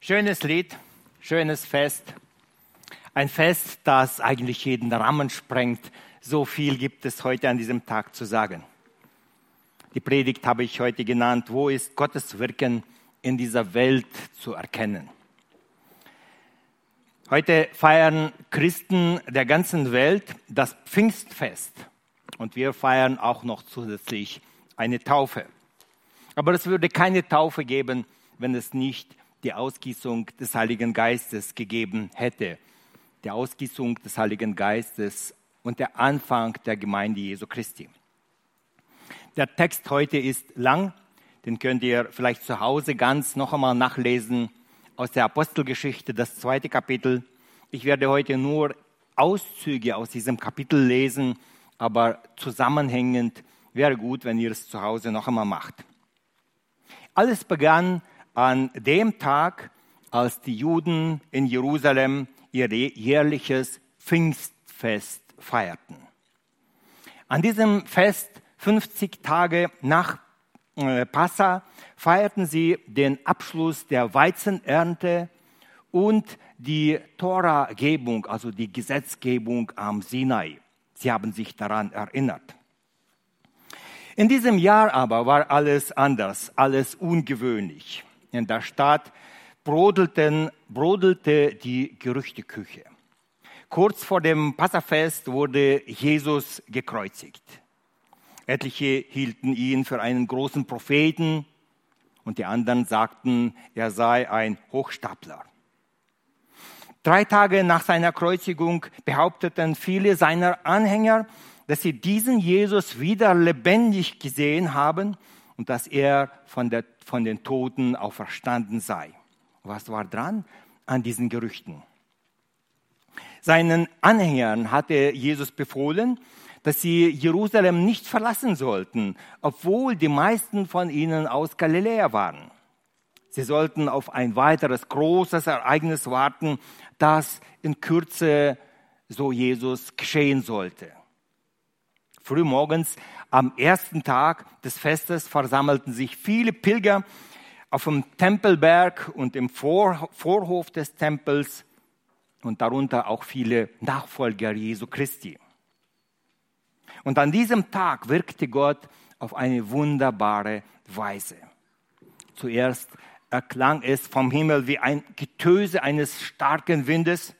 Schönes Lied, schönes Fest. Ein Fest, das eigentlich jeden Rahmen sprengt. So viel gibt es heute an diesem Tag zu sagen. Die Predigt habe ich heute genannt, wo ist Gottes Wirken in dieser Welt zu erkennen. Heute feiern Christen der ganzen Welt das Pfingstfest und wir feiern auch noch zusätzlich eine Taufe. Aber es würde keine Taufe geben, wenn es nicht die Ausgießung des Heiligen Geistes gegeben hätte. Die Ausgießung des Heiligen Geistes und der Anfang der Gemeinde Jesu Christi. Der Text heute ist lang, den könnt ihr vielleicht zu Hause ganz noch einmal nachlesen aus der Apostelgeschichte, das zweite Kapitel. Ich werde heute nur Auszüge aus diesem Kapitel lesen, aber zusammenhängend wäre gut, wenn ihr es zu Hause noch einmal macht. Alles begann an dem Tag, als die Juden in Jerusalem ihr jährliches Pfingstfest feierten. An diesem Fest, 50 Tage nach äh, Passa, feierten sie den Abschluss der Weizenernte und die Toragebung, also die Gesetzgebung am Sinai. Sie haben sich daran erinnert. In diesem Jahr aber war alles anders, alles ungewöhnlich in der Stadt brodelten, brodelte die Gerüchteküche. Kurz vor dem Passafest wurde Jesus gekreuzigt. Etliche hielten ihn für einen großen Propheten und die anderen sagten, er sei ein Hochstapler. Drei Tage nach seiner Kreuzigung behaupteten viele seiner Anhänger, dass sie diesen Jesus wieder lebendig gesehen haben und dass er von, der, von den Toten auferstanden sei. Was war dran an diesen Gerüchten? Seinen Anhängern hatte Jesus befohlen, dass sie Jerusalem nicht verlassen sollten, obwohl die meisten von ihnen aus Galiläa waren. Sie sollten auf ein weiteres großes Ereignis warten, das in Kürze, so Jesus, geschehen sollte. Frühmorgens am ersten Tag des Festes versammelten sich viele Pilger auf dem Tempelberg und im Vor Vorhof des Tempels und darunter auch viele Nachfolger Jesu Christi. Und an diesem Tag wirkte Gott auf eine wunderbare Weise. Zuerst erklang es vom Himmel wie ein Getöse eines starken Windes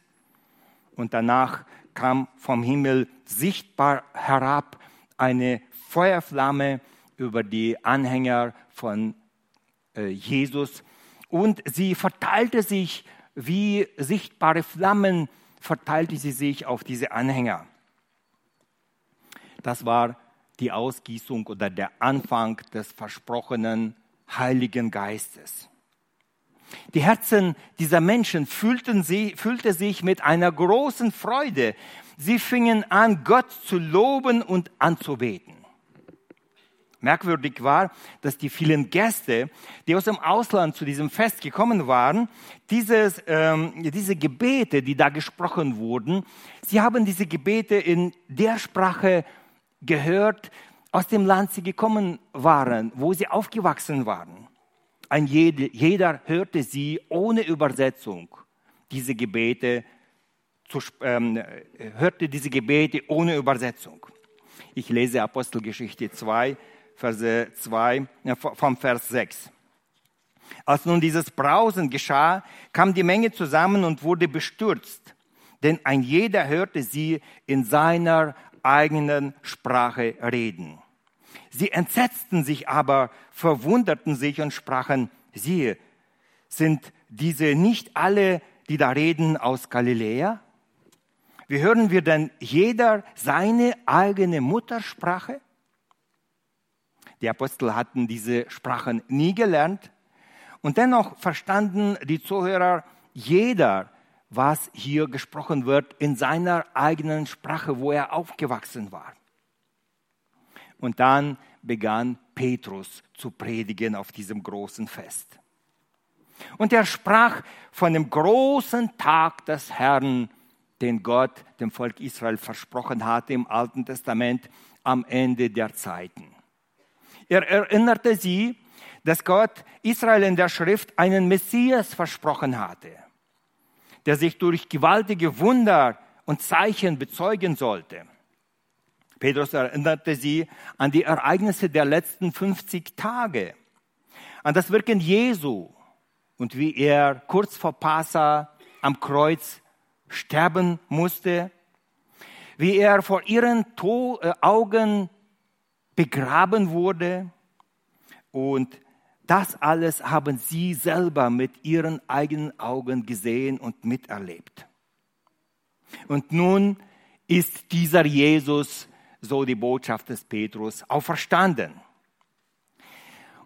und danach kam vom Himmel sichtbar herab eine Feuerflamme über die Anhänger von äh, Jesus und sie verteilte sich wie sichtbare Flammen, verteilte sie sich auf diese Anhänger. Das war die Ausgießung oder der Anfang des versprochenen Heiligen Geistes. Die Herzen dieser Menschen fühlten, sie, fühlte sich mit einer großen Freude. Sie fingen an, Gott zu loben und anzubeten. Merkwürdig war, dass die vielen Gäste, die aus dem Ausland zu diesem Fest gekommen waren, dieses, ähm, diese Gebete, die da gesprochen wurden, sie haben diese Gebete in der Sprache gehört, aus dem Land sie gekommen waren, wo sie aufgewachsen waren. Ein jeder, jeder hörte sie ohne Übersetzung, diese Gebete, zu, ähm, hörte diese Gebete ohne Übersetzung. Ich lese Apostelgeschichte 2, Verse 2, vom Vers 6. Als nun dieses Brausen geschah, kam die Menge zusammen und wurde bestürzt, denn ein jeder hörte sie in seiner eigenen Sprache reden. Sie entsetzten sich aber, verwunderten sich und sprachen, siehe, sind diese nicht alle, die da reden, aus Galiläa? Wie hören wir denn jeder seine eigene Muttersprache? Die Apostel hatten diese Sprachen nie gelernt und dennoch verstanden die Zuhörer jeder, was hier gesprochen wird, in seiner eigenen Sprache, wo er aufgewachsen war. Und dann begann Petrus zu predigen auf diesem großen Fest. Und er sprach von dem großen Tag des Herrn, den Gott dem Volk Israel versprochen hatte im Alten Testament am Ende der Zeiten. Er erinnerte sie dass Gott Israel in der Schrift einen Messias versprochen hatte, der sich durch gewaltige Wunder und Zeichen bezeugen sollte. Petrus erinnerte sie an die Ereignisse der letzten 50 Tage, an das Wirken Jesu und wie er kurz vor Passa am Kreuz sterben musste, wie er vor ihren äh, Augen begraben wurde und das alles haben sie selber mit ihren eigenen Augen gesehen und miterlebt. Und nun ist dieser Jesus, so die Botschaft des Petrus, auferstanden.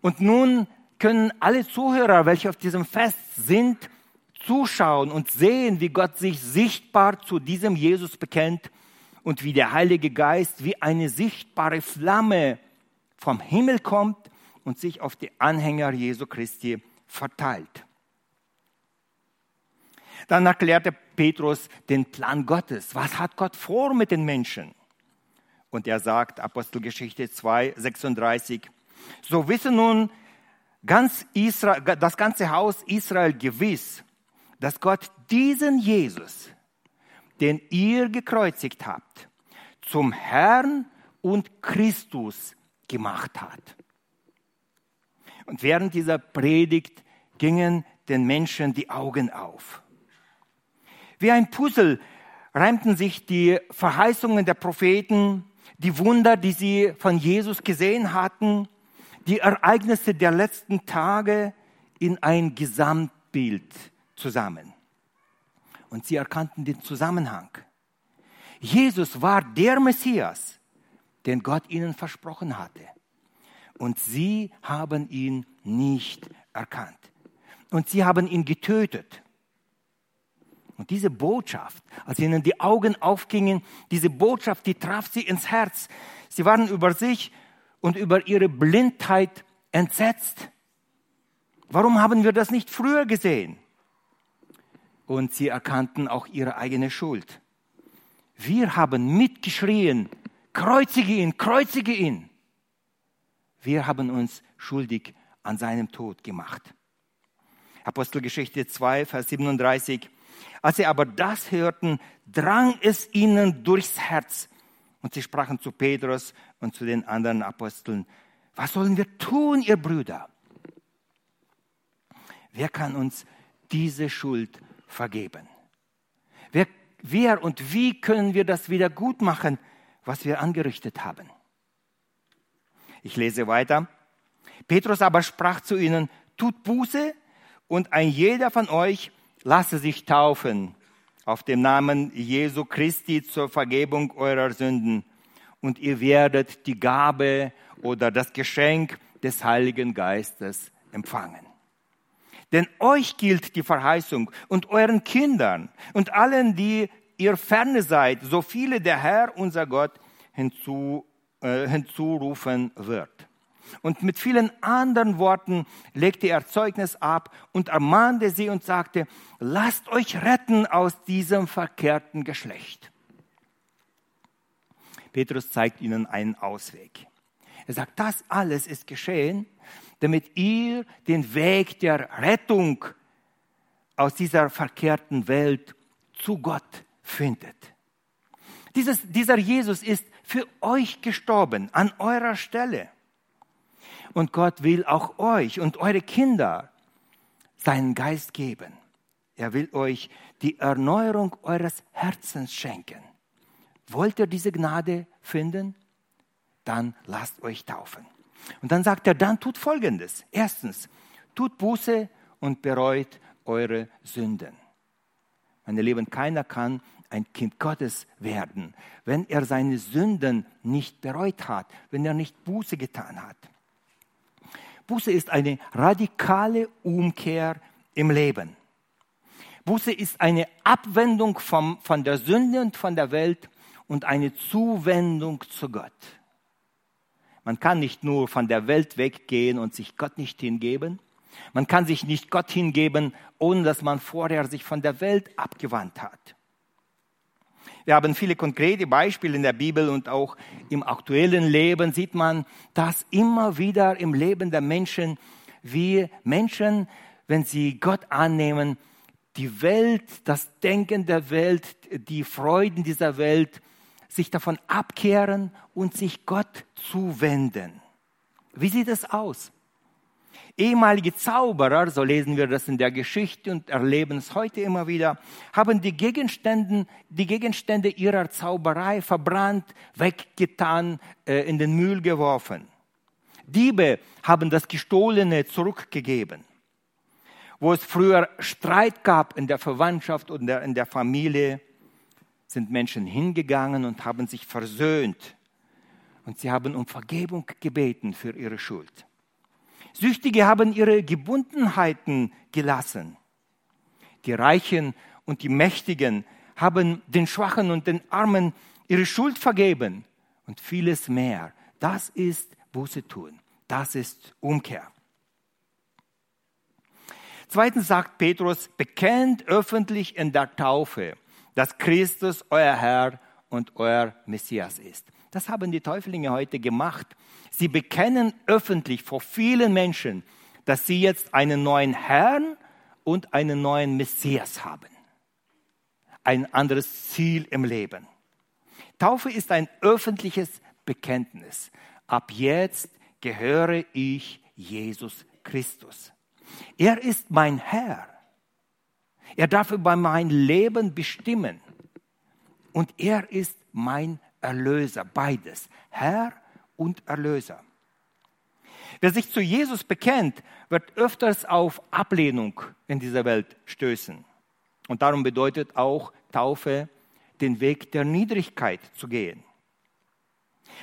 Und nun können alle Zuhörer, welche auf diesem Fest sind, zuschauen und sehen, wie Gott sich sichtbar zu diesem Jesus bekennt und wie der Heilige Geist wie eine sichtbare Flamme vom Himmel kommt und sich auf die Anhänger Jesu Christi verteilt. Dann erklärte Petrus den Plan Gottes. Was hat Gott vor mit den Menschen? Und er sagt, Apostelgeschichte 2, 36, so wisse nun ganz Israel, das ganze Haus Israel gewiss, dass Gott diesen Jesus, den ihr gekreuzigt habt, zum Herrn und Christus gemacht hat. Und während dieser Predigt gingen den Menschen die Augen auf. Wie ein Puzzle reimten sich die Verheißungen der Propheten, die Wunder, die sie von Jesus gesehen hatten, die Ereignisse der letzten Tage in ein Gesamtbild zusammen. Und sie erkannten den Zusammenhang. Jesus war der Messias, den Gott ihnen versprochen hatte. Und sie haben ihn nicht erkannt. Und sie haben ihn getötet. Und diese Botschaft, als ihnen die Augen aufgingen, diese Botschaft, die traf sie ins Herz. Sie waren über sich und über ihre Blindheit entsetzt. Warum haben wir das nicht früher gesehen? Und sie erkannten auch ihre eigene Schuld. Wir haben mitgeschrien, kreuzige ihn, kreuzige ihn. Wir haben uns schuldig an seinem Tod gemacht. Apostelgeschichte 2, Vers 37. Als sie aber das hörten, drang es ihnen durchs Herz. Und sie sprachen zu Petrus und zu den anderen Aposteln, was sollen wir tun, ihr Brüder? Wer kann uns diese Schuld vergeben? Wer wer und wie können wir das wieder gut machen, was wir angerichtet haben. Ich lese weiter. Petrus aber sprach zu ihnen, tut Buße und ein jeder von euch lasse sich taufen auf dem Namen Jesu Christi zur Vergebung eurer Sünden und ihr werdet die Gabe oder das Geschenk des Heiligen Geistes empfangen. Denn euch gilt die Verheißung und euren Kindern und allen, die ihr ferne seid, so viele der Herr, unser Gott, hinzu, äh, hinzurufen wird. Und mit vielen anderen Worten legte er Zeugnis ab und ermahnte sie und sagte, lasst euch retten aus diesem verkehrten Geschlecht. Petrus zeigt ihnen einen Ausweg. Er sagt, das alles ist geschehen, damit ihr den Weg der Rettung aus dieser verkehrten Welt zu Gott findet. Dieses, dieser Jesus ist für euch gestorben, an eurer Stelle. Und Gott will auch euch und eure Kinder seinen Geist geben. Er will euch die Erneuerung eures Herzens schenken. Wollt ihr diese Gnade finden? Dann lasst euch taufen. Und dann sagt er, dann tut Folgendes. Erstens, tut Buße und bereut eure Sünden. Meine Lieben, keiner kann ein Kind Gottes werden, wenn er seine Sünden nicht bereut hat, wenn er nicht Buße getan hat. Buße ist eine radikale Umkehr im Leben. Buße ist eine Abwendung vom, von der Sünde und von der Welt und eine Zuwendung zu Gott. Man kann nicht nur von der Welt weggehen und sich Gott nicht hingeben, man kann sich nicht Gott hingeben, ohne dass man vorher sich von der Welt abgewandt hat. Wir haben viele konkrete Beispiele in der Bibel und auch im aktuellen Leben sieht man das immer wieder im Leben der Menschen, wie Menschen, wenn sie Gott annehmen, die Welt, das Denken der Welt, die Freuden dieser Welt, sich davon abkehren und sich Gott zuwenden. Wie sieht es aus? Ehemalige Zauberer, so lesen wir das in der Geschichte und erleben es heute immer wieder, haben die Gegenstände, die Gegenstände ihrer Zauberei verbrannt, weggetan, äh, in den Müll geworfen. Diebe haben das Gestohlene zurückgegeben. Wo es früher Streit gab in der Verwandtschaft und in der Familie, sind Menschen hingegangen und haben sich versöhnt. Und sie haben um Vergebung gebeten für ihre Schuld. Süchtige haben ihre Gebundenheiten gelassen. Die Reichen und die Mächtigen haben den Schwachen und den Armen ihre Schuld vergeben und vieles mehr. Das ist Buße tun. Das ist Umkehr. Zweitens sagt Petrus, bekennt öffentlich in der Taufe, dass Christus euer Herr und euer Messias ist. Das haben die Täuflinge heute gemacht. Sie bekennen öffentlich vor vielen Menschen, dass sie jetzt einen neuen Herrn und einen neuen Messias haben. Ein anderes Ziel im Leben. Taufe ist ein öffentliches Bekenntnis. Ab jetzt gehöre ich Jesus Christus. Er ist mein Herr. Er darf über mein Leben bestimmen. Und er ist mein Erlöser, beides, Herr und Erlöser. Wer sich zu Jesus bekennt, wird öfters auf Ablehnung in dieser Welt stößen. Und darum bedeutet auch Taufe, den Weg der Niedrigkeit zu gehen.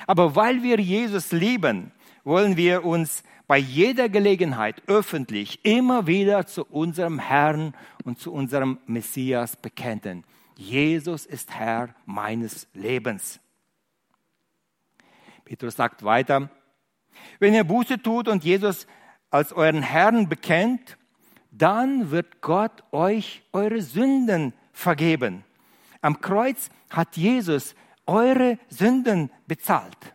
Aber weil wir Jesus lieben, wollen wir uns bei jeder Gelegenheit öffentlich immer wieder zu unserem Herrn und zu unserem Messias bekennen. Jesus ist Herr meines Lebens. Petrus sagt weiter, wenn ihr Buße tut und Jesus als euren Herrn bekennt, dann wird Gott euch eure Sünden vergeben. Am Kreuz hat Jesus eure Sünden bezahlt.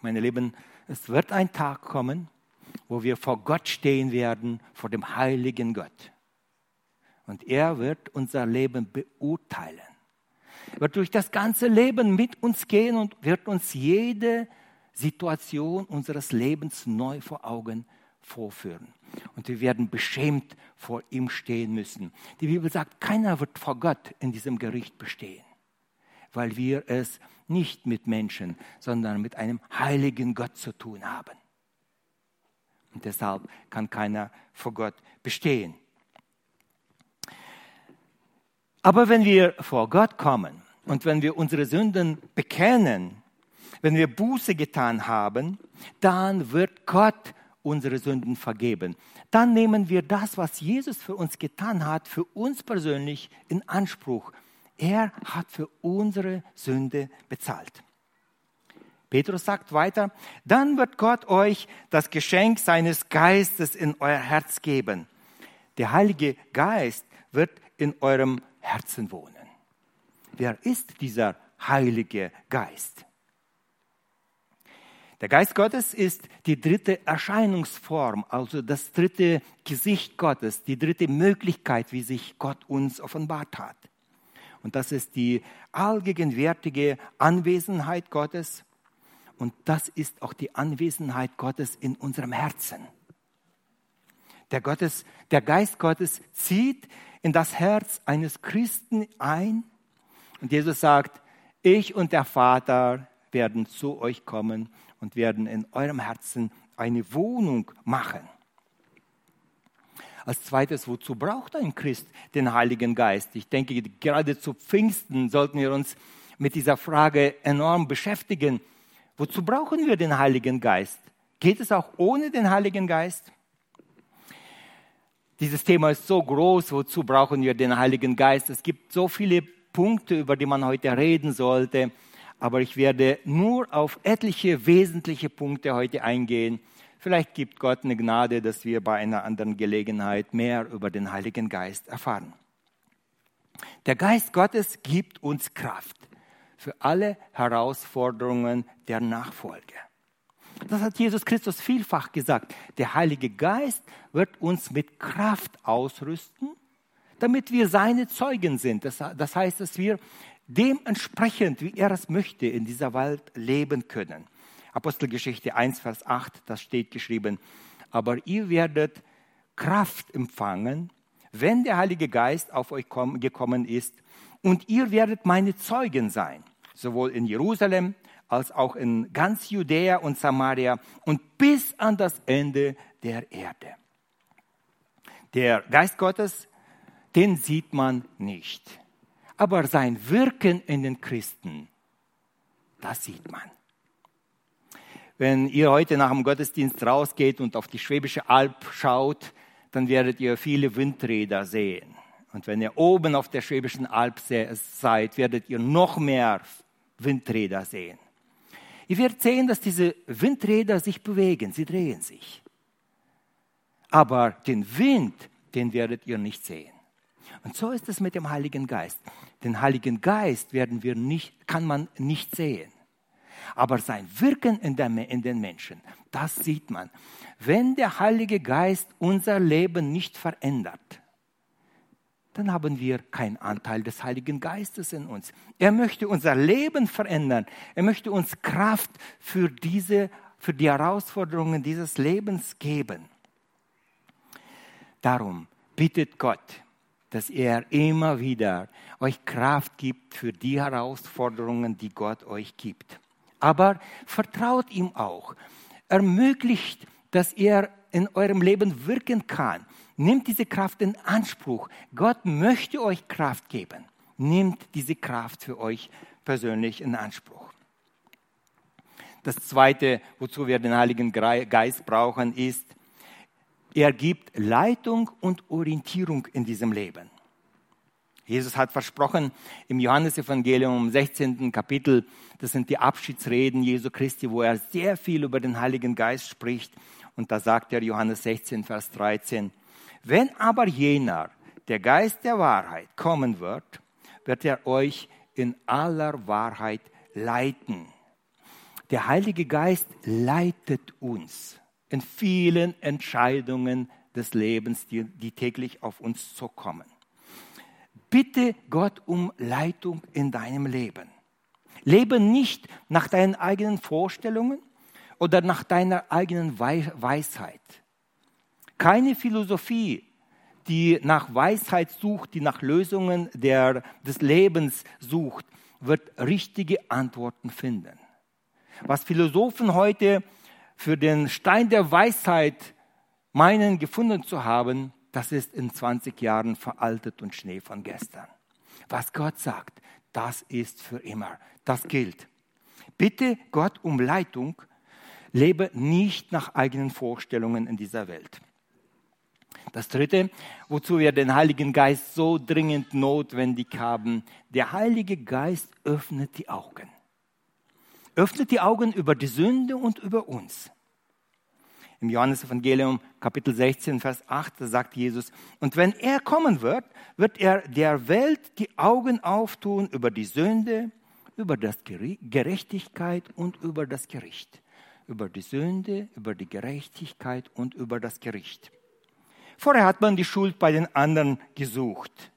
Meine Lieben, es wird ein Tag kommen, wo wir vor Gott stehen werden, vor dem heiligen Gott. Und er wird unser Leben beurteilen. Er wird durch das ganze Leben mit uns gehen und wird uns jede Situation unseres Lebens neu vor Augen vorführen. Und wir werden beschämt vor ihm stehen müssen. Die Bibel sagt, keiner wird vor Gott in diesem Gericht bestehen, weil wir es nicht mit Menschen, sondern mit einem heiligen Gott zu tun haben. Und deshalb kann keiner vor Gott bestehen. Aber wenn wir vor Gott kommen und wenn wir unsere Sünden bekennen, wenn wir Buße getan haben, dann wird Gott unsere Sünden vergeben. Dann nehmen wir das, was Jesus für uns getan hat, für uns persönlich in Anspruch er hat für unsere Sünde bezahlt. Petrus sagt weiter, dann wird Gott euch das Geschenk seines Geistes in euer Herz geben. Der Heilige Geist wird in eurem Herzen wohnen. Wer ist dieser Heilige Geist? Der Geist Gottes ist die dritte Erscheinungsform, also das dritte Gesicht Gottes, die dritte Möglichkeit, wie sich Gott uns offenbart hat. Und das ist die allgegenwärtige Anwesenheit Gottes. Und das ist auch die Anwesenheit Gottes in unserem Herzen. Der, Gottes, der Geist Gottes zieht in das Herz eines Christen ein. Und Jesus sagt, ich und der Vater werden zu euch kommen und werden in eurem Herzen eine Wohnung machen. Als zweites, wozu braucht ein Christ den Heiligen Geist? Ich denke, gerade zu Pfingsten sollten wir uns mit dieser Frage enorm beschäftigen. Wozu brauchen wir den Heiligen Geist? Geht es auch ohne den Heiligen Geist? Dieses Thema ist so groß, wozu brauchen wir den Heiligen Geist? Es gibt so viele Punkte, über die man heute reden sollte, aber ich werde nur auf etliche wesentliche Punkte heute eingehen Vielleicht gibt Gott eine Gnade, dass wir bei einer anderen Gelegenheit mehr über den Heiligen Geist erfahren. Der Geist Gottes gibt uns Kraft für alle Herausforderungen der Nachfolge. Das hat Jesus Christus vielfach gesagt. Der Heilige Geist wird uns mit Kraft ausrüsten, damit wir seine Zeugen sind. Das, heißt, dass wir dementsprechend, wie er es möchte, in dieser Welt leben können. Apostelgeschichte 1, Vers 8, das steht geschrieben. Aber ihr werdet Kraft empfangen, wenn der Heilige Geist auf euch gekommen ist, und ihr werdet meine Zeugen sein, sowohl in Jerusalem als auch in ganz Judäa und Samaria und bis an das Ende der Erde. Der Geist Gottes, den sieht man nicht. Aber sein Wirken in den Christen, das sieht man. Wenn ihr heute nach dem Gottesdienst rausgeht und auf die Schwäbische Alb schaut, dann werdet ihr viele Windräder sehen. Und wenn ihr oben auf der Schwäbischen Alb seid, werdet ihr noch mehr Windräder sehen. Ihr werdet sehen, dass diese Windräder sich bewegen, sie drehen sich. Aber den Wind, den werdet ihr nicht sehen. Und so ist es mit dem Heiligen Geist. Den Heiligen Geist werden wir nicht, kann man nicht sehen. Aber sein Wirken in, der, in den Menschen, das sieht man. Wenn der Heilige Geist unser Leben nicht verändert, dann haben wir keinen Anteil des Heiligen Geistes in uns. Er möchte unser Leben verändern. Er möchte uns Kraft für, diese, für die Herausforderungen dieses Lebens geben. Darum bittet Gott, dass er immer wieder euch Kraft gibt für die Herausforderungen, die Gott euch gibt. Aber vertraut ihm auch. Ermöglicht, dass er in eurem Leben wirken kann. Nehmt diese Kraft in Anspruch. Gott möchte euch Kraft geben. Nehmt diese Kraft für euch persönlich in Anspruch. Das Zweite, wozu wir den Heiligen Geist brauchen, ist, er gibt Leitung und Orientierung in diesem Leben. Jesus hat versprochen im Johannesevangelium im 16. Kapitel, das sind die Abschiedsreden Jesu Christi, wo er sehr viel über den Heiligen Geist spricht. Und da sagt er Johannes 16, Vers 13, wenn aber jener, der Geist der Wahrheit, kommen wird, wird er euch in aller Wahrheit leiten. Der Heilige Geist leitet uns in vielen Entscheidungen des Lebens, die, die täglich auf uns zukommen. Bitte Gott um Leitung in deinem Leben. Lebe nicht nach deinen eigenen Vorstellungen oder nach deiner eigenen Weisheit. Keine Philosophie, die nach Weisheit sucht, die nach Lösungen der, des Lebens sucht, wird richtige Antworten finden. Was Philosophen heute für den Stein der Weisheit meinen gefunden zu haben, das ist in 20 Jahren veraltet und Schnee von gestern. Was Gott sagt, das ist für immer. Das gilt. Bitte Gott um Leitung. Lebe nicht nach eigenen Vorstellungen in dieser Welt. Das Dritte, wozu wir den Heiligen Geist so dringend notwendig haben, der Heilige Geist öffnet die Augen. Öffnet die Augen über die Sünde und über uns. Im Johannesevangelium Kapitel 16, Vers 8 sagt Jesus, und wenn er kommen wird, wird er der Welt die Augen auftun über die Sünde, über das Gerechtigkeit und über das Gericht. Über die Sünde, über die Gerechtigkeit und über das Gericht. Vorher hat man die Schuld bei den anderen gesucht.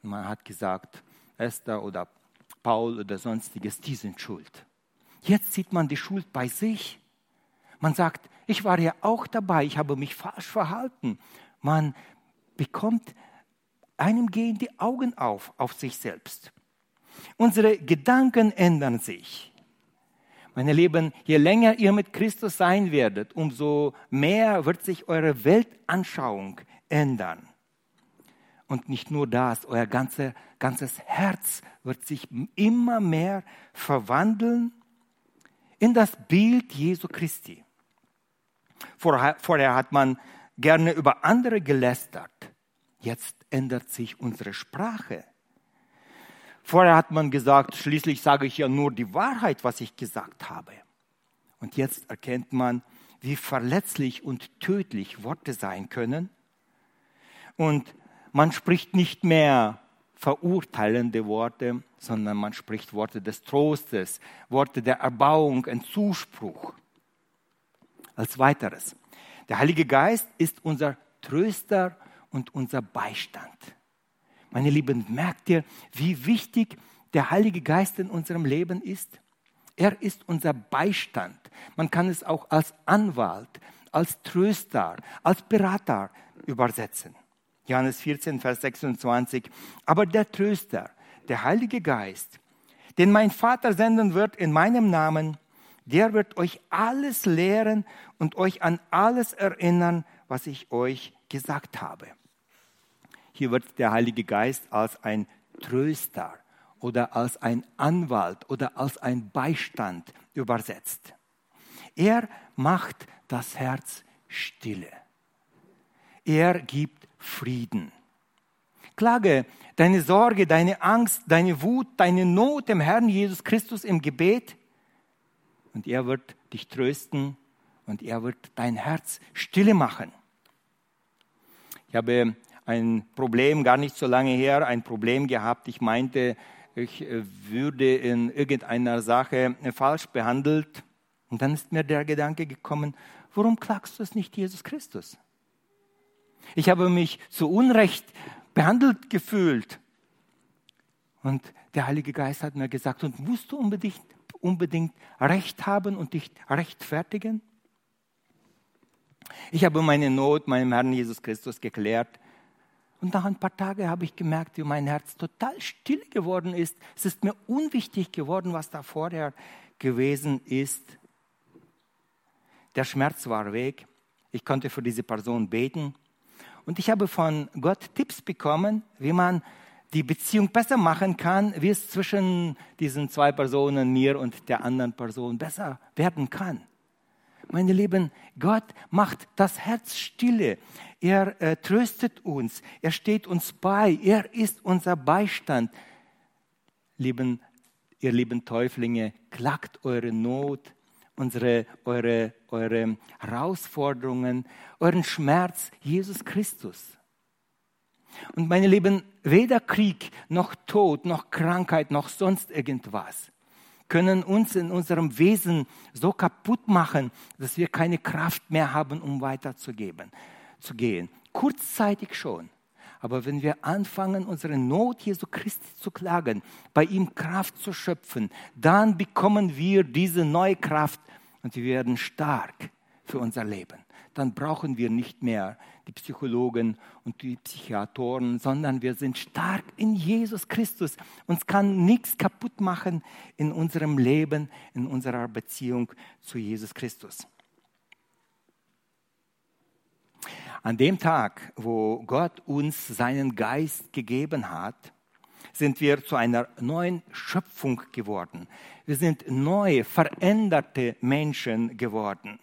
Man hat gesagt, Esther oder Paul oder sonstiges, die sind schuld. Jetzt sieht man die Schuld bei sich. Man sagt, ich war ja auch dabei, ich habe mich falsch verhalten. Man bekommt, einem gehen die Augen auf, auf sich selbst. Unsere Gedanken ändern sich. Meine Lieben, je länger ihr mit Christus sein werdet, umso mehr wird sich eure Weltanschauung ändern. Und nicht nur das, euer ganze, ganzes Herz wird sich immer mehr verwandeln in das Bild Jesu Christi. Vorher, hat man gerne über andere gelästert. Jetzt ändert sich unsere Sprache. Vorher hat man gesagt, schließlich sage ich ja nur die Wahrheit, was ich gesagt habe. Und jetzt erkennt man, wie verletzlich und tödlich Worte sein können. Und man spricht nicht mehr verurteilende Worte, sondern man spricht Worte des Trostes, Worte der Erbauung, ein Zuspruch. Als weiteres, der Heilige Geist ist unser Tröster und unser Beistand. Meine Lieben, merkt ihr, wie wichtig der Heilige Geist in unserem Leben ist? Er ist unser Beistand. Man kann es auch als Anwalt, als Tröster, als Berater übersetzen. Johannes 14, Vers 26. Aber der Tröster, der Heilige Geist, den mein Vater senden wird in meinem Namen, der wird euch alles lehren und euch an alles erinnern, was ich euch gesagt habe. Hier wird der Heilige Geist als ein Tröster oder als ein Anwalt oder als ein Beistand übersetzt. Er macht das Herz stille. Er gibt Frieden. Klage deine Sorge, deine Angst, deine Wut, deine Not dem Herrn Jesus Christus im Gebet und er wird dich trösten und er wird dein Herz stille machen. Ich habe ein Problem, gar nicht so lange her, ein Problem gehabt. Ich meinte, ich würde in irgendeiner Sache falsch behandelt. Und dann ist mir der Gedanke gekommen, warum klagst du es nicht Jesus Christus? Ich habe mich zu Unrecht behandelt gefühlt. Und der Heilige Geist hat mir gesagt, und musst du unbedingt, unbedingt Recht haben und dich rechtfertigen? Ich habe meine Not meinem Herrn Jesus Christus geklärt. Und nach ein paar Tagen habe ich gemerkt, wie mein Herz total still geworden ist. Es ist mir unwichtig geworden, was da vorher gewesen ist. Der Schmerz war weg. Ich konnte für diese Person beten. Und ich habe von Gott Tipps bekommen, wie man die Beziehung besser machen kann, wie es zwischen diesen zwei Personen, mir und der anderen Person, besser werden kann. Meine Lieben, Gott macht das Herz stille. Er äh, tröstet uns. Er steht uns bei. Er ist unser Beistand. Lieben, ihr lieben Täuflinge, klagt eure Not, unsere, eure, eure Herausforderungen, euren Schmerz Jesus Christus. Und meine Lieben, weder Krieg noch Tod noch Krankheit noch sonst irgendwas können uns in unserem Wesen so kaputt machen, dass wir keine Kraft mehr haben, um weiterzugeben, zu gehen. Kurzzeitig schon. Aber wenn wir anfangen, unsere Not Jesu Christi zu klagen, bei ihm Kraft zu schöpfen, dann bekommen wir diese neue Kraft und wir werden stark für unser Leben. Dann brauchen wir nicht mehr die Psychologen und die Psychiatoren, sondern wir sind stark in Jesus Christus. Uns kann nichts kaputt machen in unserem Leben, in unserer Beziehung zu Jesus Christus. An dem Tag, wo Gott uns seinen Geist gegeben hat, sind wir zu einer neuen Schöpfung geworden. Wir sind neue, veränderte Menschen geworden.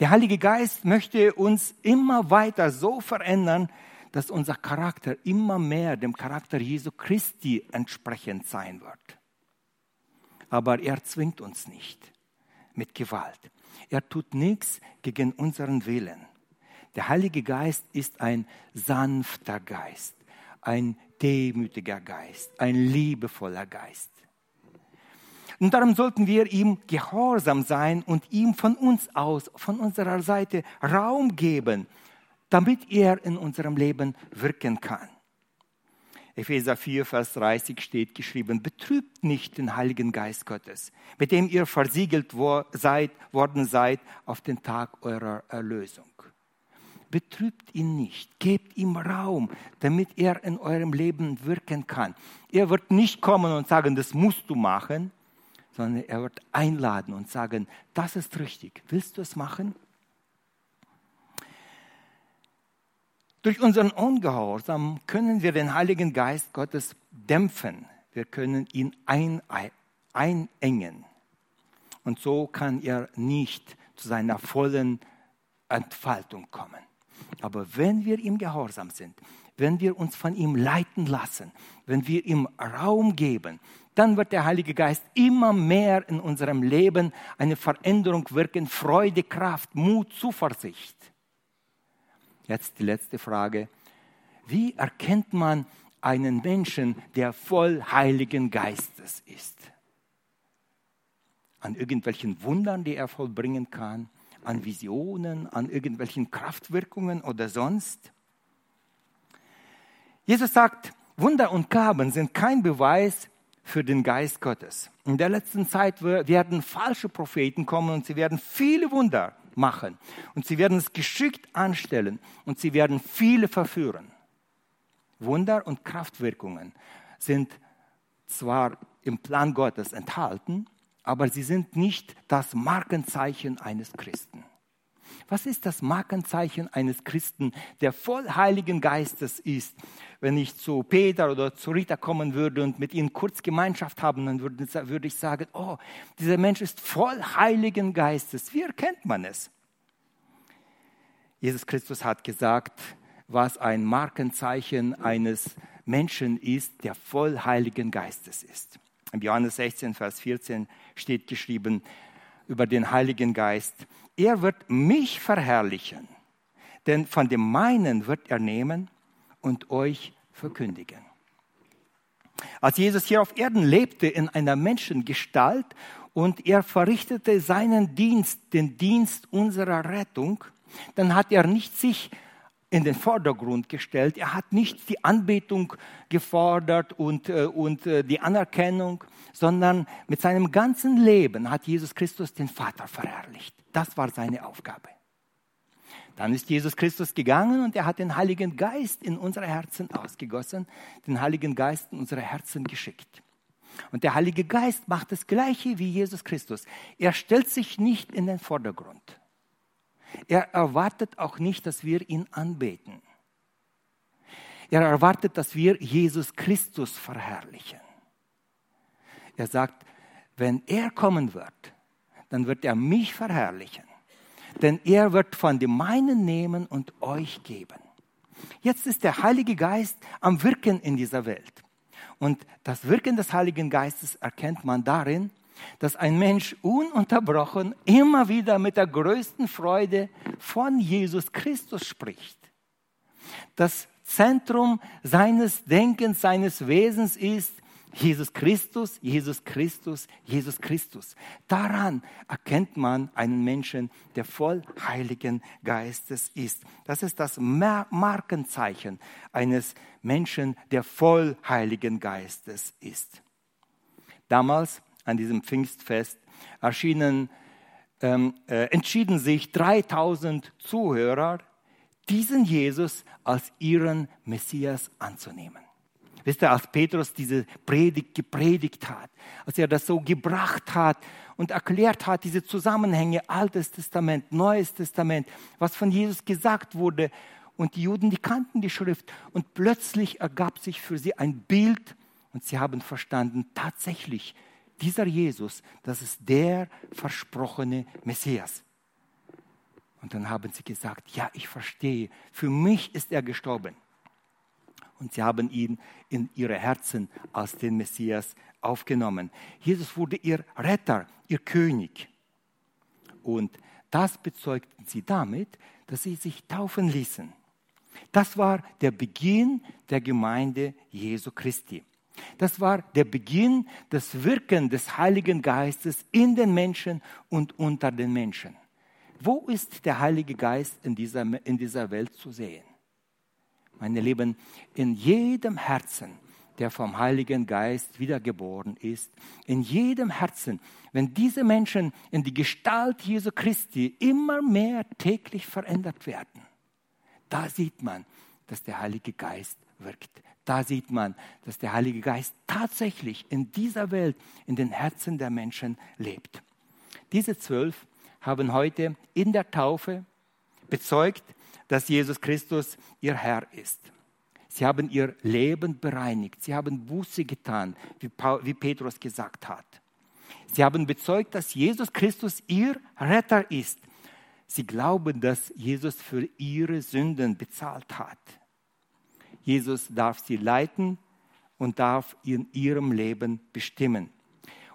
Der Heilige Geist möchte uns immer weiter so verändern, dass unser Charakter immer mehr dem Charakter Jesu Christi entsprechend sein wird. Aber er zwingt uns nicht mit Gewalt. Er tut nichts gegen unseren Willen. Der Heilige Geist ist ein sanfter Geist, ein demütiger Geist, ein liebevoller Geist. Und darum sollten wir ihm gehorsam sein und ihm von uns aus, von unserer Seite Raum geben, damit er in unserem Leben wirken kann. Epheser 4, Vers 30 steht geschrieben, betrübt nicht den Heiligen Geist Gottes, mit dem ihr versiegelt wo seid, worden seid auf den Tag eurer Erlösung. Betrübt ihn nicht, gebt ihm Raum, damit er in eurem Leben wirken kann. Er wird nicht kommen und sagen, das musst du machen, sondern er wird einladen und sagen, das ist richtig, willst du es machen? Durch unseren Ungehorsam können wir den Heiligen Geist Gottes dämpfen. Wir können ihn ein, einengen. Und so kann er nicht zu seiner vollen Entfaltung kommen. Aber wenn wir ihm gehorsam sind, wenn wir uns von ihm leiten lassen, wenn wir ihm Raum geben, dann wird der Heilige Geist immer mehr in unserem Leben eine Veränderung wirken, Freude, Kraft, Mut, Zuversicht. Jetzt die letzte Frage. Wie erkennt man einen Menschen, der voll Heiligen Geistes ist. An irgendwelchen Wundern, die er vollbringen kann, an Visionen, an irgendwelchen Kraftwirkungen oder sonst. Jesus sagt, Wunder und Gaben sind kein Beweis für den Geist Gottes. In der letzten Zeit werden falsche Propheten kommen und sie werden viele Wunder machen. Und sie werden es geschickt anstellen und sie werden viele verführen. Wunder und Kraftwirkungen sind zwar im Plan Gottes enthalten, aber sie sind nicht das Markenzeichen eines Christen. Was ist das Markenzeichen eines Christen, der voll Heiligen Geistes ist? Wenn ich zu Peter oder zu Rita kommen würde und mit ihnen kurz Gemeinschaft haben, dann würde, ich sagen, oh, dieser Mensch ist voll Heiligen Geistes. Wie erkennt man es? Jesus Christus hat gesagt, was ein Markenzeichen eines Menschen ist, der voll Heiligen Geistes ist. Im Johannes 16, Vers 14 steht geschrieben über den Heiligen Geist, er wird mich verherrlichen, denn von dem meinen wird er nehmen und euch verkündigen. Als Jesus hier auf Erden lebte in einer Menschengestalt und er verrichtete seinen Dienst, den Dienst unserer Rettung, dann hat er nicht sich in den Vordergrund gestellt. Er hat nicht die Anbetung gefordert und, äh, und äh, die Anerkennung, sondern mit seinem ganzen Leben hat Jesus Christus den Vater verherrlicht. Das war seine Aufgabe. Dann ist Jesus Christus gegangen und er hat den Heiligen Geist in unsere Herzen ausgegossen, den Heiligen Geist in unsere Herzen geschickt. Und der Heilige Geist macht das Gleiche wie Jesus Christus. Er stellt sich nicht in den Vordergrund. Er erwartet auch nicht, dass wir ihn anbeten. Er erwartet, dass wir Jesus Christus verherrlichen. Er sagt, wenn er kommen wird, dann wird er mich verherrlichen. Denn er wird von dem meinen nehmen und euch geben. Jetzt ist der Heilige Geist am Wirken in dieser Welt. Und das Wirken des Heiligen Geistes erkennt man darin, dass ein Mensch ununterbrochen immer wieder mit der größten Freude von Jesus Christus spricht. Das Zentrum seines Denkens, seines Wesens ist Jesus Christus, Jesus Christus, Jesus Christus. Daran erkennt man einen Menschen, der voll Heiligen Geistes ist. Das ist das Markenzeichen eines Menschen, der voll Heiligen Geistes ist. Damals an diesem Pfingstfest erschienen, ähm, äh, entschieden sich 3000 Zuhörer, diesen Jesus als ihren Messias anzunehmen. Wisst ihr, als Petrus diese Predigt gepredigt hat, als er das so gebracht hat und erklärt hat, diese Zusammenhänge, Altes Testament, Neues Testament, was von Jesus gesagt wurde, und die Juden, die kannten die Schrift, und plötzlich ergab sich für sie ein Bild, und sie haben verstanden, tatsächlich, dieser Jesus, das ist der versprochene Messias. Und dann haben sie gesagt, ja, ich verstehe, für mich ist er gestorben. Und sie haben ihn in ihre Herzen als den Messias aufgenommen. Jesus wurde ihr Retter, ihr König. Und das bezeugten sie damit, dass sie sich taufen ließen. Das war der Beginn der Gemeinde Jesu Christi. Das war der Beginn des Wirken des Heiligen Geistes in den Menschen und unter den Menschen. Wo ist der Heilige Geist in dieser, in dieser Welt zu sehen? Meine Lieben, in jedem Herzen, der vom Heiligen Geist wiedergeboren ist, in jedem Herzen, wenn diese Menschen in die Gestalt Jesu Christi immer mehr täglich verändert werden, da sieht man, dass der Heilige Geist wirkt. Da sieht man, dass der Heilige Geist tatsächlich in dieser Welt, in den Herzen der Menschen lebt. Diese zwölf haben heute in der Taufe bezeugt, dass Jesus Christus ihr Herr ist. Sie haben ihr Leben bereinigt. Sie haben Buße getan, wie, Petrus gesagt hat. Sie haben bezeugt, dass Jesus Christus ihr Retter ist. Sie glauben, dass Jesus für ihre Sünden bezahlt hat. Jesus darf sie leiten und darf in ihrem Leben bestimmen.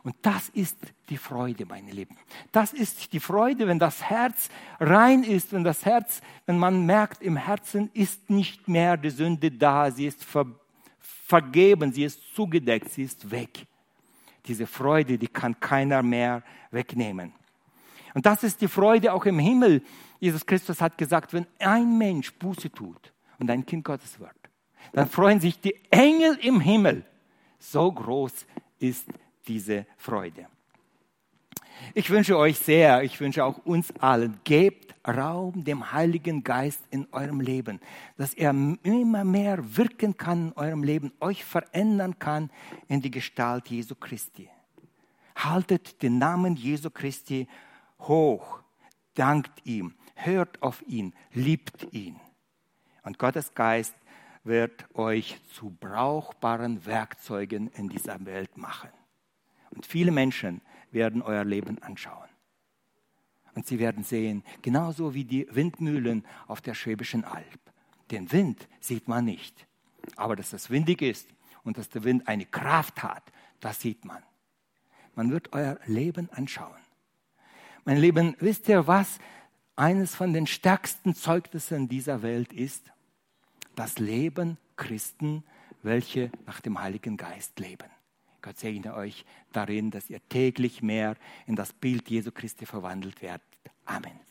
Und das ist die Freude, meine Lieben. Das ist die Freude, wenn das Herz rein ist, wenn das Herz, wenn man merkt, im Herzen ist nicht mehr die Sünde da, sie ist ver, vergeben, sie ist zugedeckt, sie ist weg. Diese Freude, die kann keiner mehr wegnehmen. Und das ist die Freude auch im Himmel. Jesus Christus hat gesagt, wenn ein Mensch Buße tut und ein Kind Gottes wird, dann freuen sich die Engel im Himmel. So groß ist diese Freude. Ich wünsche euch sehr, ich wünsche auch uns allen, gebt Raum dem Heiligen Geist in eurem Leben, dass er immer mehr wirken kann in eurem Leben, euch verändern kann in die Gestalt Jesu Christi. Haltet den Namen Jesu Christi hoch, dankt ihm, hört auf ihn, liebt ihn. Und Gottes Geist wird euch zu brauchbaren Werkzeugen in dieser Welt machen. Und viele Menschen werden euer Leben anschauen. Und sie werden sehen, genauso wie die Windmühlen auf der Schwäbischen Alb. Den Wind sieht man nicht. Aber dass es windig ist und dass der Wind eine Kraft hat, das sieht man. Man wird euer Leben anschauen. Mein Lieben, wisst ihr, was eines von den stärksten Zeugnissen dieser Welt ist? Das Leben Christen, welche nach dem Heiligen Geist leben. Gott segne euch darin, dass ihr täglich mehr in das Bild Jesu Christi verwandelt werdet. Amen.